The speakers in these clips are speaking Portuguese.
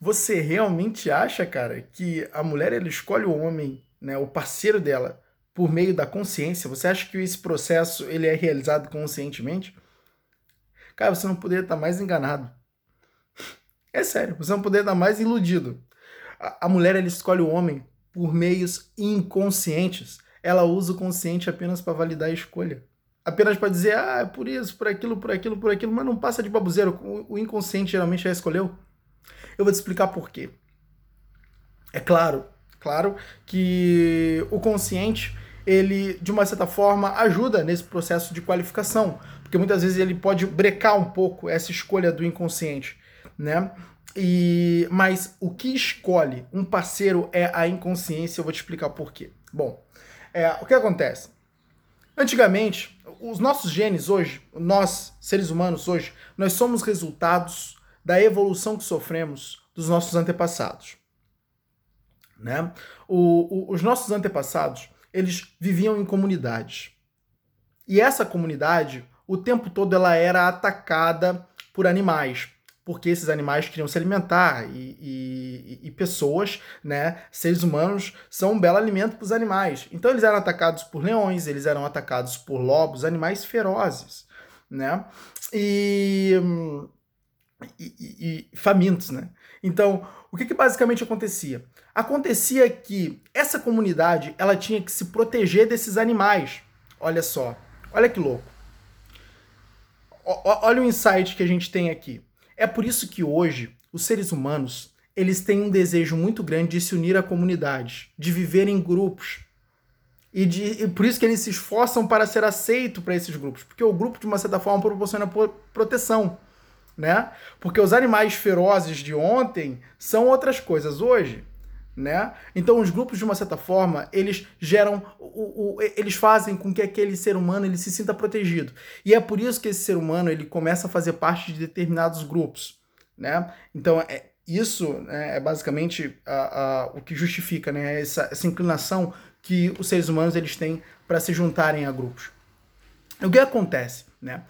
Você realmente acha, cara, que a mulher ela escolhe o homem, né, o parceiro dela, por meio da consciência? Você acha que esse processo ele é realizado conscientemente? Cara, você não poderia estar mais enganado. É sério, você não poderia estar mais iludido. A, a mulher ela escolhe o homem por meios inconscientes. Ela usa o consciente apenas para validar a escolha. Apenas para dizer, ah, é por isso, por aquilo, por aquilo, por aquilo, mas não passa de babuzeiro. O, o inconsciente geralmente já escolheu. Eu vou te explicar por quê. É claro, claro que o consciente, ele, de uma certa forma, ajuda nesse processo de qualificação, porque muitas vezes ele pode brecar um pouco essa escolha do inconsciente, né? E, mas o que escolhe um parceiro é a inconsciência, eu vou te explicar por quê. Bom, é, o que acontece? Antigamente, os nossos genes hoje, nós, seres humanos hoje, nós somos resultados da evolução que sofremos dos nossos antepassados. Né? O, o, os nossos antepassados, eles viviam em comunidades. E essa comunidade, o tempo todo, ela era atacada por animais, porque esses animais queriam se alimentar e, e, e, pessoas, né, seres humanos, são um belo alimento para os animais. Então eles eram atacados por leões, eles eram atacados por lobos, animais ferozes, né? E e, e, famintos, né? Então, o que, que basicamente acontecia? Acontecia que essa comunidade ela tinha que se proteger desses animais. Olha só, olha que louco. O, olha o insight que a gente tem aqui. É por isso que hoje os seres humanos eles têm um desejo muito grande de se unir à comunidade, de viver em grupos. E, de, e por isso que eles se esforçam para ser aceito para esses grupos, porque o grupo de uma certa forma proporciona proteção né? Porque os animais ferozes de ontem são outras coisas hoje, né? Então os grupos de uma certa forma eles geram, o, o, eles fazem com que aquele ser humano ele se sinta protegido e é por isso que esse ser humano ele começa a fazer parte de determinados grupos, né? Então é, isso né, é basicamente a, a, o que justifica né, essa, essa inclinação que os seres humanos eles têm para se juntarem a grupos. O que acontece, né?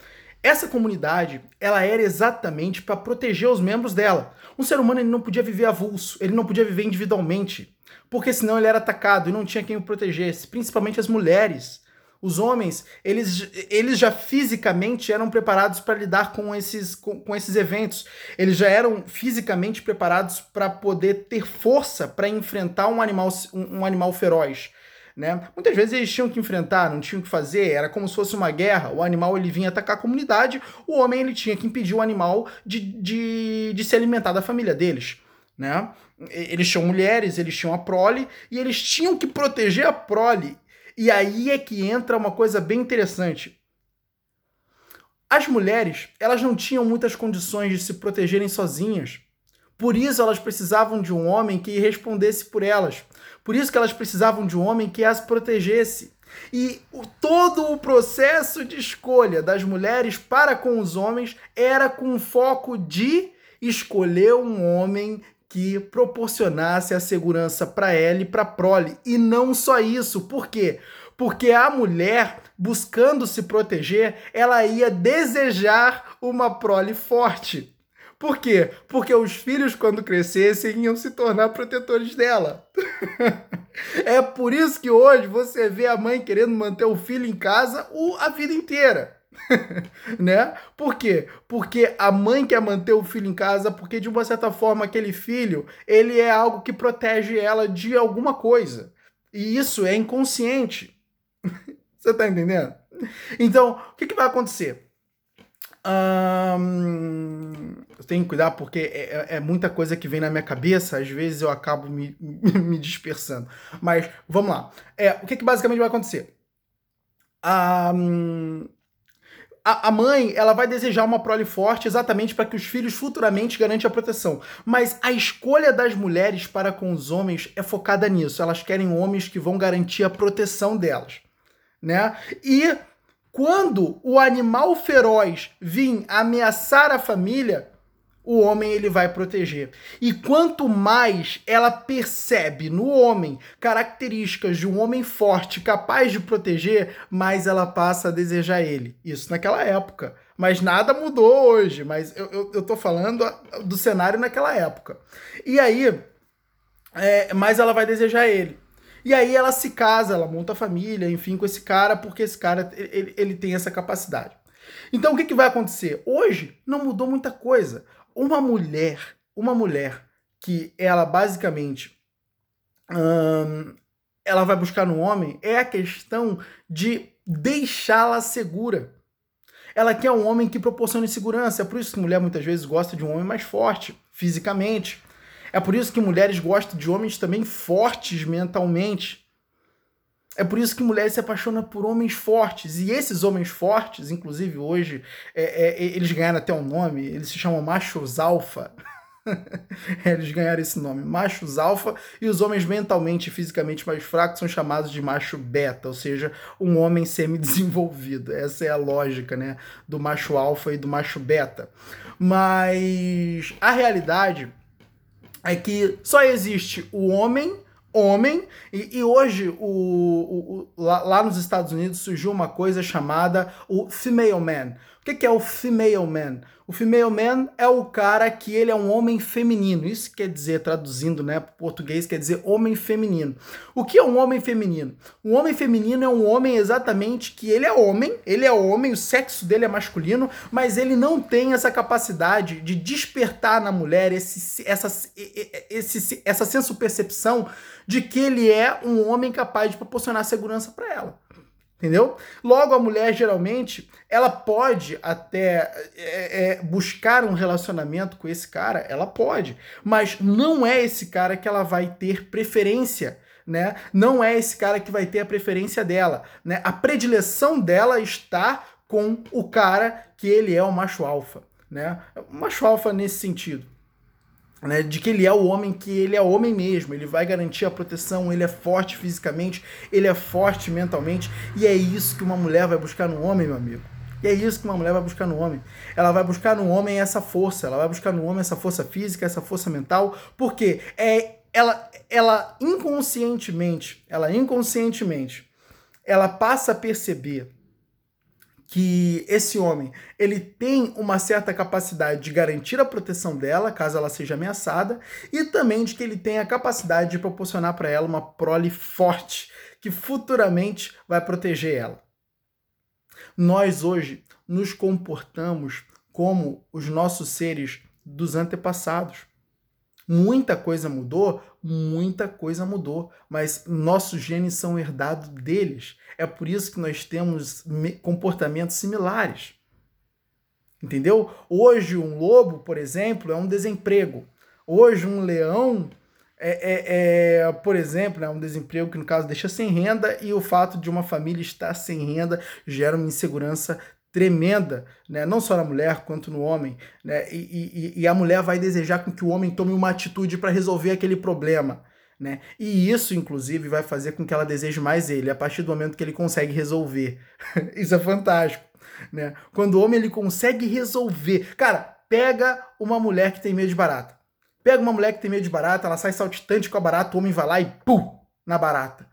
Essa comunidade, ela era exatamente para proteger os membros dela. Um ser humano ele não podia viver avulso, ele não podia viver individualmente, porque senão ele era atacado e não tinha quem o protegesse, principalmente as mulheres. Os homens, eles, eles já fisicamente eram preparados para lidar com esses, com, com, esses eventos. Eles já eram fisicamente preparados para poder ter força para enfrentar um animal, um, um animal feroz. Né? Muitas vezes eles tinham que enfrentar, não tinham que fazer, era como se fosse uma guerra. O animal ele vinha atacar a comunidade, o homem ele tinha que impedir o animal de, de, de se alimentar da família deles. Né? Eles tinham mulheres, eles tinham a prole e eles tinham que proteger a prole. E aí é que entra uma coisa bem interessante. As mulheres, elas não tinham muitas condições de se protegerem sozinhas. Por isso elas precisavam de um homem que respondesse por elas. Por isso que elas precisavam de um homem que as protegesse. E o, todo o processo de escolha das mulheres para com os homens era com foco de escolher um homem que proporcionasse a segurança para ela e para prole. E não só isso, por quê? Porque a mulher, buscando se proteger, ela ia desejar uma prole forte. Por quê? Porque os filhos, quando crescessem, iam se tornar protetores dela. é por isso que hoje você vê a mãe querendo manter o filho em casa a vida inteira. né? Por quê? Porque a mãe quer manter o filho em casa porque de uma certa forma aquele filho, ele é algo que protege ela de alguma coisa. E isso é inconsciente. Você tá entendendo? Então, o que, que vai acontecer? Eu tenho que cuidar porque é, é, é, muita coisa que vem na minha cabeça, às vezes eu acabo me, me dispersando. Mas vamos lá. É, o que, que basicamente vai acontecer? A, a mãe ela vai desejar uma prole forte exatamente para que os filhos futuramente garantam a proteção. Mas a escolha das mulheres para com os homens é focada nisso. Elas querem homens que vão garantir a proteção delas. Né? E quando o animal feroz vir ameaçar a família, o homem ele vai proteger. E quanto mais ela percebe no homem características de um homem forte, capaz de proteger, mais ela passa a desejar ele. Isso naquela época. Mas nada mudou hoje. Mas eu, eu, eu tô falando do cenário naquela época. E aí, é, mais ela vai desejar ele. E aí ela se casa, ela monta a família, enfim, com esse cara, porque esse cara ele, ele tem essa capacidade. Então o que, que vai acontecer? Hoje não mudou muita coisa. Uma mulher, uma mulher que ela basicamente hum, ela vai buscar no homem é a questão de deixá-la segura. Ela quer um homem que proporcione segurança. É por isso que mulher muitas vezes gosta de um homem mais forte fisicamente. É por isso que mulheres gostam de homens também fortes mentalmente. É por isso que mulheres se apaixonam por homens fortes. E esses homens fortes, inclusive hoje, é, é, eles ganharam até um nome, eles se chamam machos alfa. eles ganharam esse nome, machos alfa, e os homens mentalmente e fisicamente mais fracos são chamados de macho beta, ou seja, um homem semi-desenvolvido. Essa é a lógica, né, do macho alfa e do macho beta. Mas a realidade é que só existe o homem homem, e, e hoje o, o, o lá, lá, nos Estados Unidos surgiu uma coisa chamada o female man. O que, é o female man? O female man é o cara que ele é um homem feminino. Isso quer dizer, traduzindo né, para português, quer dizer homem feminino. O que é um homem feminino? Um homem feminino é um homem exatamente que ele é homem, ele é homem, o sexo dele é masculino, mas ele não tem essa capacidade de despertar na mulher esse, essa, esse, essa senso-percepção de que ele é um homem capaz de proporcionar segurança para ela. Entendeu? Logo, a mulher geralmente ela pode até é, é, buscar um relacionamento com esse cara, ela pode, mas não é esse cara que ela vai ter preferência. Né? Não é esse cara que vai ter a preferência dela, né? A predileção dela está com o cara que ele é o macho alfa, né? O macho alfa nesse sentido né, de que ele é o homem que ele é homem mesmo, ele vai garantir a proteção, ele é forte fisicamente, ele é forte mentalmente, e é isso que uma mulher vai buscar no homem, meu amigo. E é isso que uma mulher vai buscar no homem. Ela vai buscar no homem essa força, ela vai buscar no homem essa força física, essa força mental, porque é ela ela inconscientemente, ela inconscientemente, ela passa a perceber que esse homem ele tem uma certa capacidade de garantir a proteção dela caso ela seja ameaçada e também de que ele tem a capacidade de proporcionar para ela uma prole forte que futuramente vai proteger ela. Nós hoje nos comportamos como os nossos seres dos antepassados. Muita coisa mudou, muita coisa mudou, mas nossos genes são herdados deles. É por isso que nós temos comportamentos similares. Entendeu? Hoje, um lobo, por exemplo, é um desemprego. Hoje, um leão é, é, é, por exemplo, é um desemprego que, no caso, deixa sem renda e o fato de uma família estar sem renda gera uma insegurança tremenda, né? não só na mulher quanto no homem, né? e, e, e a mulher vai desejar com que o homem tome uma atitude para resolver aquele problema. Né? E isso, inclusive, vai fazer com que ela deseje mais ele, a partir do momento que ele consegue resolver. isso é fantástico. Né? Quando o homem ele consegue resolver. Cara, pega uma mulher que tem medo de barata. Pega uma mulher que tem medo de barata, ela sai saltitante com a barata, o homem vai lá e pum, na barata.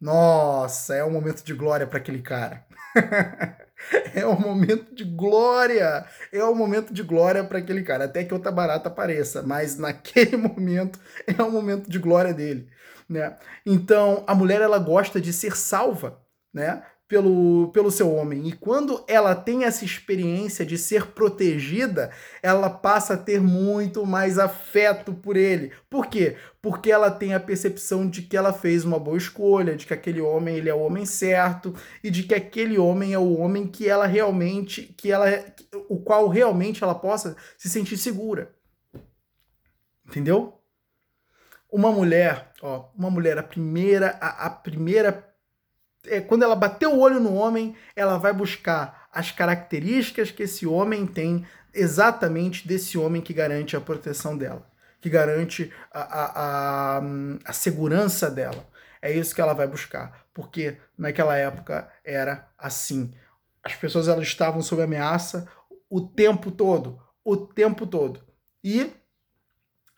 Nossa, é um momento de glória para aquele cara. é um momento de glória. É um momento de glória para aquele cara, até que outra barata apareça, mas naquele momento é um momento de glória dele, né? Então, a mulher ela gosta de ser salva, né? Pelo, pelo seu homem. E quando ela tem essa experiência de ser protegida, ela passa a ter muito mais afeto por ele. Por quê? Porque ela tem a percepção de que ela fez uma boa escolha, de que aquele homem ele é o homem certo e de que aquele homem é o homem que ela realmente, que ela, o qual realmente ela possa se sentir segura. Entendeu? Uma mulher, ó, uma mulher, a primeira, a, a primeira é, quando ela bater o olho no homem, ela vai buscar as características que esse homem tem, exatamente desse homem que garante a proteção dela, que garante a, a, a, a segurança dela. É isso que ela vai buscar, porque naquela época era assim. As pessoas elas estavam sob ameaça o tempo todo, o tempo todo. E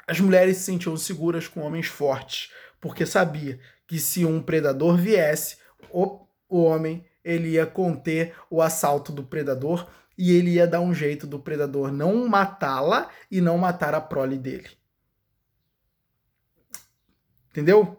as mulheres se sentiam seguras com homens fortes, porque sabia que se um predador viesse, o, o homem ele ia conter o assalto do predador e ele ia dar um jeito do predador não matá-la e não matar a prole dele. Entendeu?